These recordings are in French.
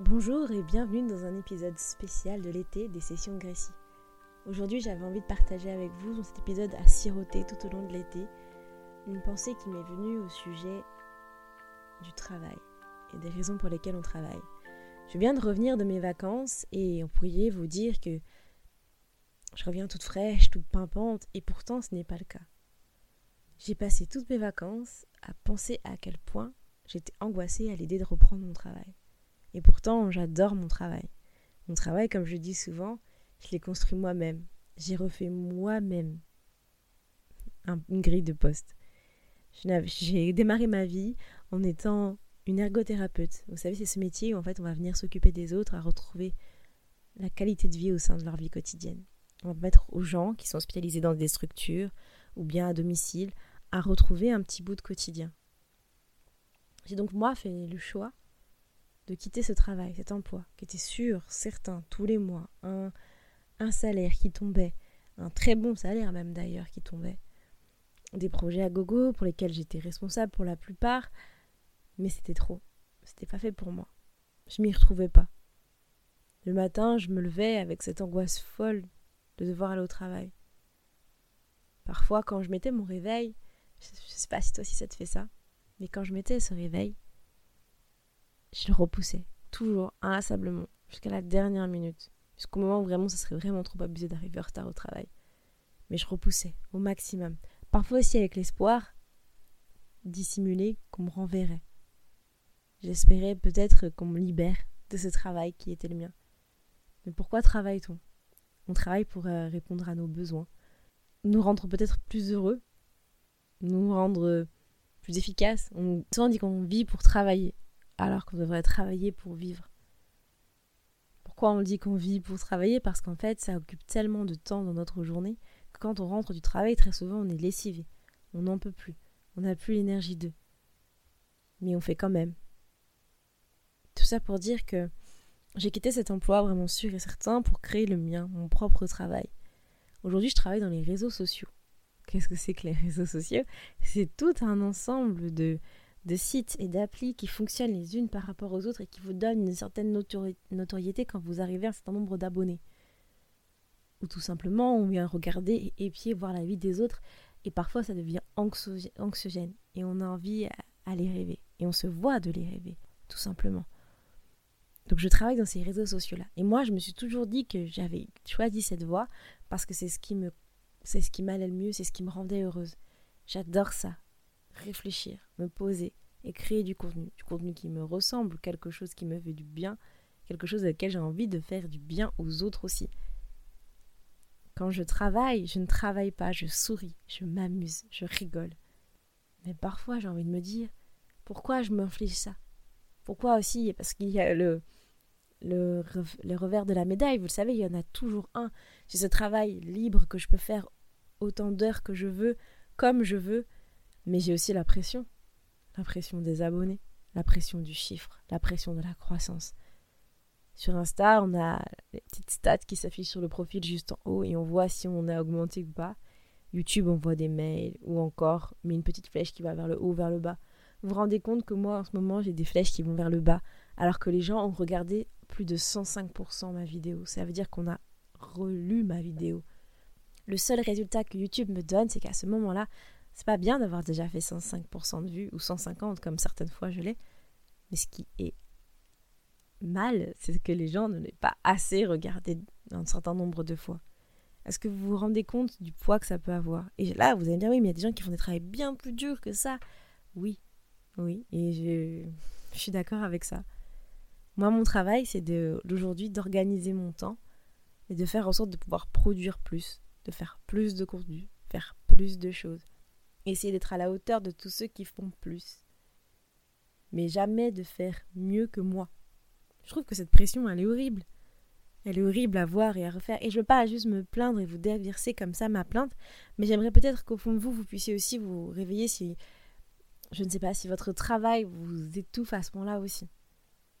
Bonjour et bienvenue dans un épisode spécial de l'été des sessions Gracie. Aujourd'hui j'avais envie de partager avec vous dans cet épisode à siroter tout au long de l'été une pensée qui m'est venue au sujet du travail et des raisons pour lesquelles on travaille. Je viens de revenir de mes vacances et on pourrait vous dire que je reviens toute fraîche, toute pimpante et pourtant ce n'est pas le cas. J'ai passé toutes mes vacances à penser à quel point j'étais angoissée à l'idée de reprendre mon travail. Et pourtant, j'adore mon travail. Mon travail, comme je dis souvent, je l'ai construit moi-même. J'ai refait moi-même une grille de poste. J'ai démarré ma vie en étant une ergothérapeute. Vous savez, c'est ce métier où en fait on va venir s'occuper des autres, à retrouver la qualité de vie au sein de leur vie quotidienne. On va permettre aux gens qui sont hospitalisés dans des structures ou bien à domicile à retrouver un petit bout de quotidien. J'ai donc moi fait le choix de quitter ce travail, cet emploi, qui était sûr, certain, tous les mois, un, un salaire qui tombait, un très bon salaire même d'ailleurs qui tombait, des projets à gogo pour lesquels j'étais responsable pour la plupart, mais c'était trop, c'était pas fait pour moi. Je m'y retrouvais pas. Le matin, je me levais avec cette angoisse folle de devoir aller au travail. Parfois, quand je mettais mon réveil, je, sais pas si toi aussi ça te fait ça, mais quand je mettais ce réveil, je le repoussais, toujours, inlassablement, jusqu'à la dernière minute, jusqu'au moment où vraiment ça serait vraiment trop abusé d'arriver en retard au travail. Mais je repoussais au maximum, parfois aussi avec l'espoir dissimulé qu'on me renverrait. J'espérais peut-être qu'on me libère de ce travail qui était le mien. Mais pourquoi travaille-t-on? On travaille pour euh, répondre à nos besoins, nous rendre peut-être plus heureux, nous rendre plus efficaces. On souvent dit qu'on vit pour travailler, alors qu'on devrait travailler pour vivre. Pourquoi on dit qu'on vit pour travailler? Parce qu'en fait, ça occupe tellement de temps dans notre journée que quand on rentre du travail, très souvent, on est lessivé. On n'en peut plus. On n'a plus l'énergie d'eux. Mais on fait quand même. Tout ça pour dire que j'ai quitté cet emploi vraiment sûr et certain pour créer le mien, mon propre travail. Aujourd'hui, je travaille dans les réseaux sociaux. Qu'est-ce que c'est que les réseaux sociaux? C'est tout un ensemble de, de sites et d'applis qui fonctionnent les unes par rapport aux autres et qui vous donnent une certaine notoriété quand vous arrivez à un certain nombre d'abonnés. Ou tout simplement, on vient regarder et épier, voir la vie des autres, et parfois ça devient anxiogène, et on a envie à les rêver, et on se voit de les rêver, tout simplement. Donc je travaille dans ces réseaux sociaux-là. Et moi, je me suis toujours dit que j'avais choisi cette voie parce que c'est ce qui me c'est ce qui m'allait le mieux, c'est ce qui me rendait heureuse. J'adore ça. Réfléchir, me poser et créer du contenu. Du contenu qui me ressemble, quelque chose qui me fait du bien, quelque chose avec lequel j'ai envie de faire du bien aux autres aussi. Quand je travaille, je ne travaille pas, je souris, je m'amuse, je rigole. Mais parfois, j'ai envie de me dire pourquoi je m'inflige ça? Pourquoi aussi? Parce qu'il y a le, le, le, revers de la médaille, vous le savez, il y en a toujours un. J'ai ce travail libre que je peux faire autant d'heures que je veux, comme je veux, mais j'ai aussi la pression. La pression des abonnés, la pression du chiffre, la pression de la croissance. Sur Insta, on a les petites stats qui s'affichent sur le profil juste en haut et on voit si on a augmenté ou pas. YouTube, on voit des mails ou encore, mais une petite flèche qui va vers le haut, vers le bas. Vous vous rendez compte que moi, en ce moment, j'ai des flèches qui vont vers le bas, alors que les gens ont regardé plus de 105% ma vidéo. Ça veut dire qu'on a relu ma vidéo. Le seul résultat que YouTube me donne, c'est qu'à ce moment-là, c'est pas bien d'avoir déjà fait 105% de vues ou 150 comme certaines fois je l'ai. Mais ce qui est mal, c'est que les gens ne l'aient pas assez regardé un certain nombre de fois. Est-ce que vous vous rendez compte du poids que ça peut avoir? Et là, vous allez me dire, oui, mais il y a des gens qui font des travaux bien plus durs que ça. Oui, oui, et je, suis d'accord avec ça. Moi, mon travail, c'est d'aujourd'hui d'organiser mon temps et de faire en sorte de pouvoir produire plus, de faire plus de contenu, faire plus de choses. Essayer d'être à la hauteur de tous ceux qui font plus. Mais jamais de faire mieux que moi. Je trouve que cette pression, elle est horrible. Elle est horrible à voir et à refaire. Et je ne veux pas juste me plaindre et vous déverser comme ça ma plainte, mais j'aimerais peut-être qu'au fond de vous, vous puissiez aussi vous réveiller si, je ne sais pas, si votre travail vous étouffe à ce moment-là aussi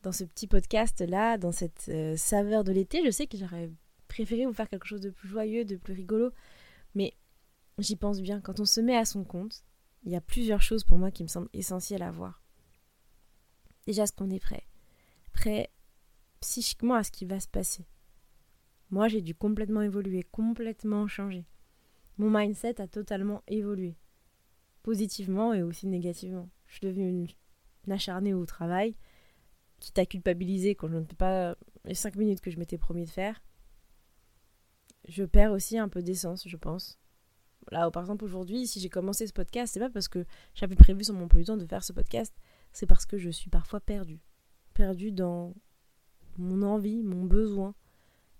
dans ce petit podcast-là, dans cette euh, saveur de l'été. Je sais que j'aurais préféré vous faire quelque chose de plus joyeux, de plus rigolo, mais j'y pense bien. Quand on se met à son compte, il y a plusieurs choses pour moi qui me semblent essentielles à voir. Déjà, ce qu'on est prêt? Prêt psychiquement à ce qui va se passer. Moi, j'ai dû complètement évoluer, complètement changer. Mon mindset a totalement évolué, positivement et aussi négativement. Je suis devenue une, acharnée au travail, qui t'a culpabilisé quand je ne fais pas les 5 minutes que je m'étais promis de faire. Je perds aussi un peu d'essence, je pense. Là, par exemple, aujourd'hui, si j'ai commencé ce podcast, c'est pas parce que j'avais prévu sur mon peu de faire ce podcast, c'est parce que je suis parfois perdue. Perdue dans mon envie, mon besoin.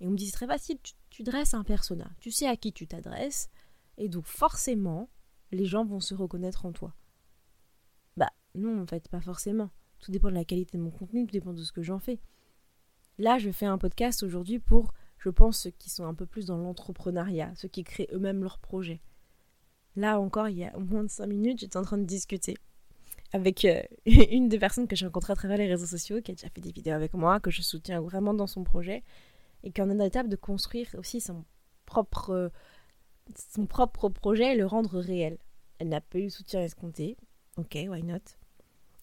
Et on me dit, c'est très facile, tu, dresses un persona, tu sais à qui tu t'adresses, et donc forcément, les gens vont se reconnaître en toi. Bah non, en fait, pas forcément. Tout dépend de la qualité de mon contenu, tout dépend de ce que j'en fais. Là, je fais un podcast aujourd'hui pour, je pense, ceux qui sont un peu plus dans l'entrepreneuriat, ceux qui créent eux-mêmes leurs projets. Là encore, il y a moins de 5 minutes, j'étais en train de discuter avec euh, une des personnes que j'ai rencontrées à travers les réseaux sociaux, qui a déjà fait des vidéos avec moi, que je soutiens vraiment dans son projet, et qui en est dans l'étape de construire aussi son propre, son propre projet et le rendre réel. Elle n'a pas eu le soutien escompté, ok, why not?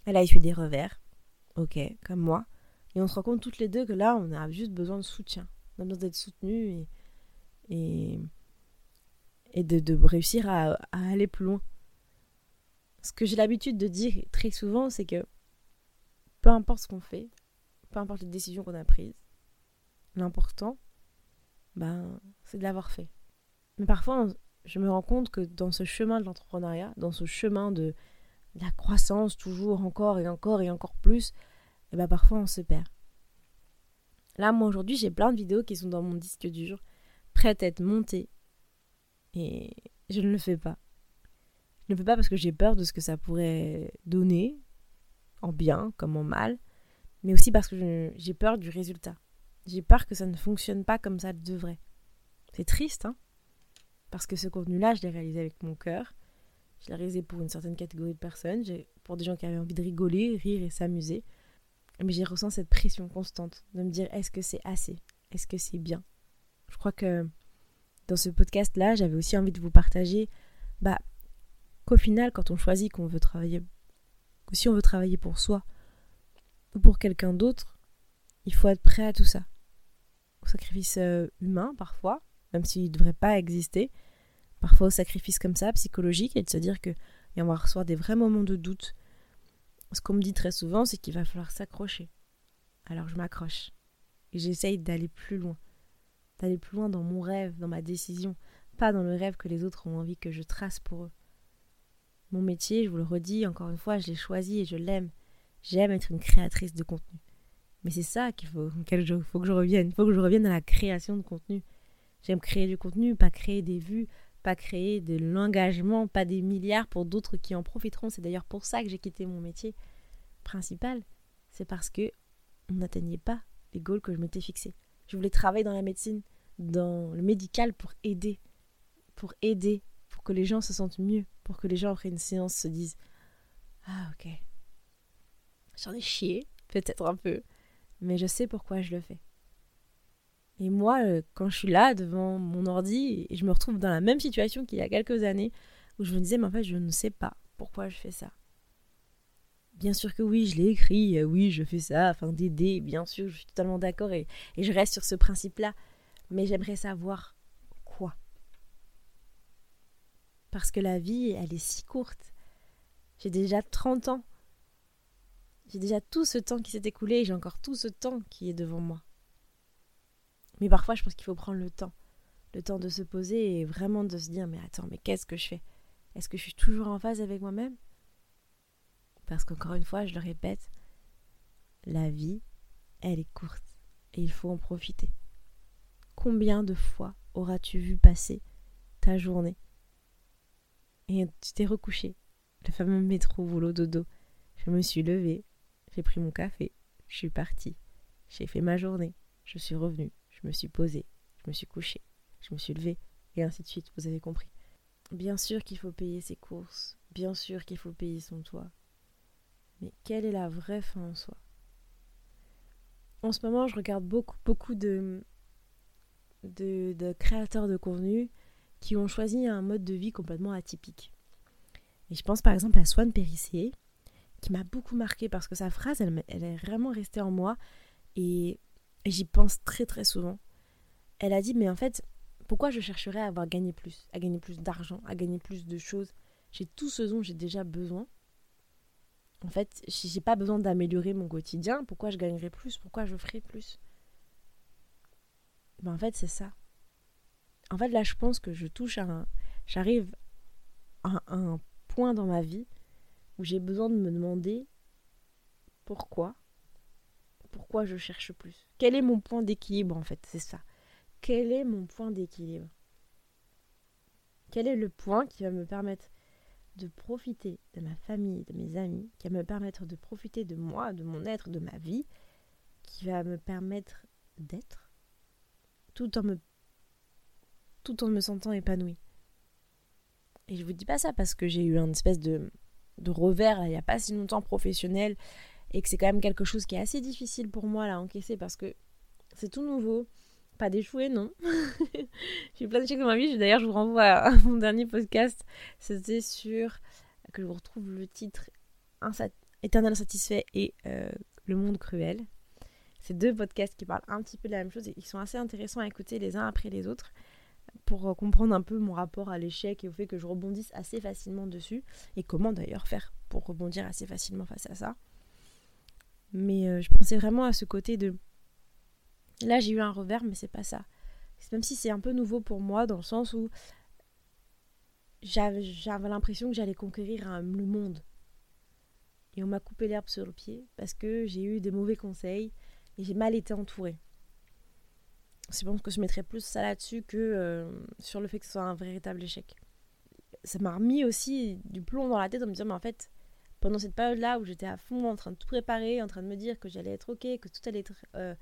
Elle a eu des revers, ok, comme moi, et on se rend compte toutes les deux que là, on a juste besoin de soutien, on a besoin d'être soutenu et, de, réussir à aller plus loin ce que j'ai l'habitude de dire très souvent, c'est que peu importe ce qu'on fait, peu importe les décisions qu'on a prises, l'important, ben, c'est de l'avoir fait. Mais parfois, je me rends compte que dans ce chemin de l'entrepreneuriat, dans ce chemin de la croissance, toujours encore et encore et encore plus, et eh ben parfois on se perd. Là, moi aujourd'hui, j'ai plein de vidéos qui sont dans mon disque dur, prêtes à être montées, et je ne le fais pas. Je ne fais pas parce que j'ai peur de ce que ça pourrait donner, en bien comme en mal, mais aussi parce que j'ai peur du résultat. J'ai peur que ça ne fonctionne pas comme ça devrait. C'est triste, hein Parce que ce contenu-là, je l'ai réalisé avec mon cœur. Je l'ai réalisé pour une certaine catégorie de personnes, pour des gens qui avaient envie de rigoler, rire et s'amuser. Mais j'ai ressenti cette pression constante de me dire est-ce que c'est assez? Est-ce que c'est bien? Je crois que dans ce podcast-là, j'avais aussi envie de vous partager bah, qu'au final, quand on choisit qu'on veut travailler, que si on veut travailler pour soi ou pour quelqu'un d'autre, il faut être prêt à tout ça. Au sacrifice euh, humain, parfois, même s'il ne devrait pas exister, parfois au sacrifice comme ça, psychologique, et de se dire que et on va recevoir des vrais moments de doute. Ce qu'on me dit très souvent, c'est qu'il va falloir s'accrocher. Alors je m'accroche. Et j'essaye d'aller plus loin. D'aller plus loin dans mon rêve, dans ma décision, pas dans le rêve que les autres ont envie que je trace pour eux. Mon métier, je vous le redis encore une fois, je l'ai choisi et je l'aime. J'aime être une créatrice de contenu. Mais c'est ça qu'il faut, que je revienne. Il faut que je revienne à la création de contenu. J'aime créer du contenu, pas créer des vues, pas créer de l'engagement, pas des milliards pour d'autres qui en profiteront. C'est d'ailleurs pour ça que j'ai quitté mon métier principal. C'est parce que on n'atteignait pas les goals que je m'étais fixés. Je voulais travailler dans la médecine, dans le médical pour aider, pour aider, pour que les gens se sentent mieux, pour que les gens après une séance se disent Ah ok, j'en ai chié, peut-être un peu, mais je sais pourquoi je le fais. Et moi, euh, quand je suis là devant mon ordi, et je me retrouve dans la même situation qu'il y a quelques années, où je me disais, mais en fait, je ne sais pas pourquoi je fais ça. Bien sûr que oui, je l'ai écrit, euh, oui, je fais ça afin d'aider, bien sûr, je suis totalement d'accord et, je reste sur ce principe-là. Mais j'aimerais savoir parce que la vie, elle est si courte. J'ai déjà 30 ans. J'ai déjà tout ce temps qui s'est écoulé et j'ai encore tout ce temps qui est devant moi. Mais parfois, je pense qu'il faut prendre le temps. Le temps de se poser et vraiment de se dire, mais attends, mais qu'est-ce que je fais? Est-ce que je suis toujours en phase avec moi-même? Parce qu'encore une fois, je le répète, la vie, elle est courte et il faut en profiter. Combien de fois auras-tu vu passer ta journée et tu t'es recouché? Le fameux métro boulot dodo. Je me suis levée, j'ai pris mon café, je suis partie. J'ai fait ma journée, je suis revenue, je me suis posée, je me suis couchée, je me suis levée, et ainsi de suite, vous avez compris. Bien sûr qu'il faut payer ses courses, bien sûr qu'il faut payer son toit. Mais quelle est la vraie fin en soi? En ce moment, je regarde beaucoup, beaucoup de, créateurs de contenu qui ont choisi un mode de vie complètement atypique. Et je pense par exemple à Swan Périssé, qui m'a beaucoup marqué parce que sa phrase, elle, est vraiment restée en moi. Et j'y pense très très souvent. Elle a dit mais en fait, pourquoi je chercherais à avoir gagné plus, à gagner plus d'argent, à gagner plus de choses? J'ai tout ce dont j'ai déjà besoin. En fait, si j'ai pas besoin d'améliorer mon quotidien, pourquoi je gagnerais plus? Pourquoi je ferais plus? Ben en fait, c'est ça. En fait, là, je pense que je touche à un. J'arrive à un point dans ma vie où j'ai besoin de me demander pourquoi pourquoi je cherche plus Quel est mon point d'équilibre en fait? C'est ça. Quel est mon point d'équilibre? Quel est le point qui va me permettre de profiter de ma famille, de mes amis, qui va me permettre de profiter de moi, de mon être, de ma vie, qui va me permettre d'être tout en me tout en me sentant épanouie. Et je vous dis pas ça parce que j'ai eu un espèce de, de revers il n'y a pas si longtemps professionnel et que c'est quand même quelque chose qui est assez difficile pour moi à encaisser parce que c'est tout nouveau. Pas d'échouer, non. j'ai plein d'échecs dans ma vie. D'ailleurs, je vous renvoie à mon dernier podcast. C'était sur que je vous retrouve le titre Éternel insatisfait et euh, Le monde cruel. C'est deux podcasts qui parlent un petit peu de la même chose et qui sont assez intéressants à écouter les uns après les autres pour euh, comprendre un peu mon rapport à l'échec et au fait que je rebondisse assez facilement dessus et comment d'ailleurs faire pour rebondir assez facilement face à ça. Mais euh, je pensais vraiment à ce côté de. Là, j'ai eu un revers, mais c'est pas ça. Même si c'est un peu nouveau pour moi, dans le sens où j'avais l'impression que j'allais conquérir le monde. Et on m'a coupé l'herbe sur le pied parce que j'ai eu des mauvais conseils et j'ai mal été entourée. Je pense que je mettrais plus ça là-dessus que euh, sur le fait que ce soit un véritable échec. Ça m'a remis aussi du plomb dans la tête en me disant, mais en fait, pendant cette période-là où j'étais à fond en train de tout préparer, en train de me dire que j'allais être ok, que tout allait être euh,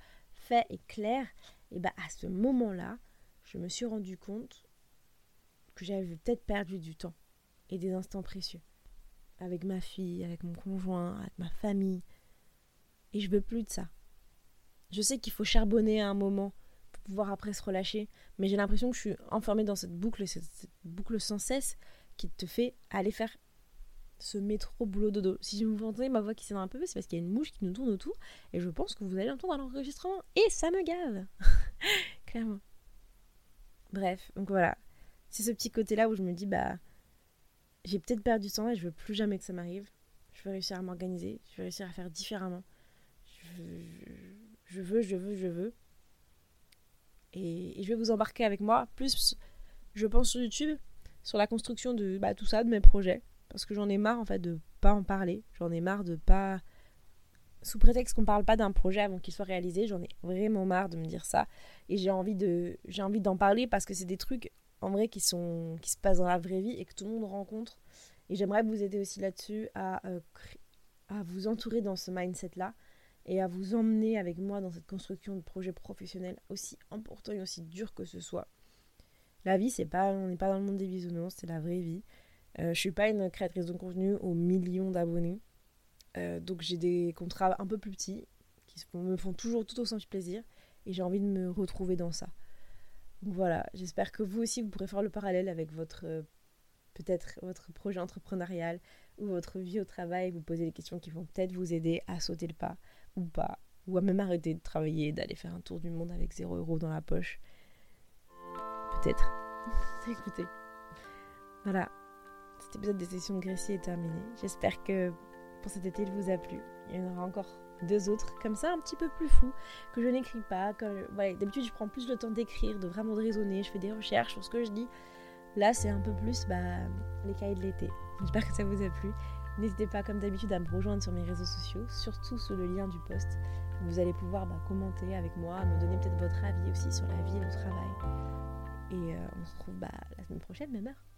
fait et clair, et bah à ce moment-là, je me suis rendu compte que j'avais peut-être perdu du temps et des instants précieux avec ma fille, avec mon conjoint, avec ma famille. Et je veux plus de ça. Je sais qu'il faut charbonner à un moment pour pouvoir après se relâcher, mais j'ai l'impression que je suis enfermée dans cette boucle, cette boucle sans cesse qui te fait aller faire ce métro boulot dodo. Si vous entendez ma voix qui s'énerve un peu, c'est parce qu'il y a une mouche qui nous tourne autour et je pense que vous allez l'entendre à l'enregistrement et ça me gave. Clairement. Bref, donc voilà. C'est ce petit côté-là où je me dis, bah, j'ai peut-être perdu du temps et je veux plus jamais que ça m'arrive. Je veux réussir à m'organiser, je veux réussir à faire différemment. Je veux, je veux, je veux. Et, je vais vous embarquer avec moi, plus, je pense, sur YouTube, sur la construction de bah, tout ça, de mes projets parce que j'en ai marre en fait de pas en parler. J'en ai marre de pas sous prétexte qu'on parle pas d'un projet avant qu'il soit réalisé, j'en ai vraiment marre de me dire ça et j'ai envie de j'ai envie d'en parler parce que c'est des trucs en vrai qui sont qui se passent dans la vraie vie et que tout le monde rencontre et j'aimerais vous aider aussi là-dessus à euh, à vous entourer dans ce mindset là et à vous emmener avec moi dans cette construction de projet professionnel aussi important et aussi dur que ce soit. La vie, c'est pas on n'est pas dans le monde des bisounours, c'est la vraie vie. Euh, je suis pas une créatrice de contenu aux millions d'abonnés. Euh, donc j'ai des contrats un peu plus petits qui me font toujours tout autant plaisir et j'ai envie de me retrouver dans ça. Donc voilà, j'espère que vous aussi vous pourrez faire le parallèle avec votre euh, peut-être votre projet entrepreneurial ou votre vie au travail, vous poser des questions qui vont peut-être vous aider à sauter le pas ou pas, ou à même arrêter de travailler, d'aller faire un tour du monde avec 0 euros dans la poche. Peut-être. Écoutez. Voilà, cet épisode des sessions Gracie est terminé. J'espère que pour cet été, il vous a plu. Il y en aura encore deux autres, comme ça, un petit peu plus flou, que je n'écris pas. D'habitude, je prends plus le temps d'écrire, de vraiment de raisonner, je fais des recherches sur ce que je dis. Là, c'est un peu plus bah, les cahiers de l'été. J'espère que ça vous a plu. N'hésitez pas, comme d'habitude, à me rejoindre sur mes réseaux sociaux, surtout sur le lien du post. Vous allez pouvoir bah, commenter avec moi, me donner peut-être votre avis aussi sur la vie et le travail. Et euh, on se retrouve bah, la semaine prochaine, même heure.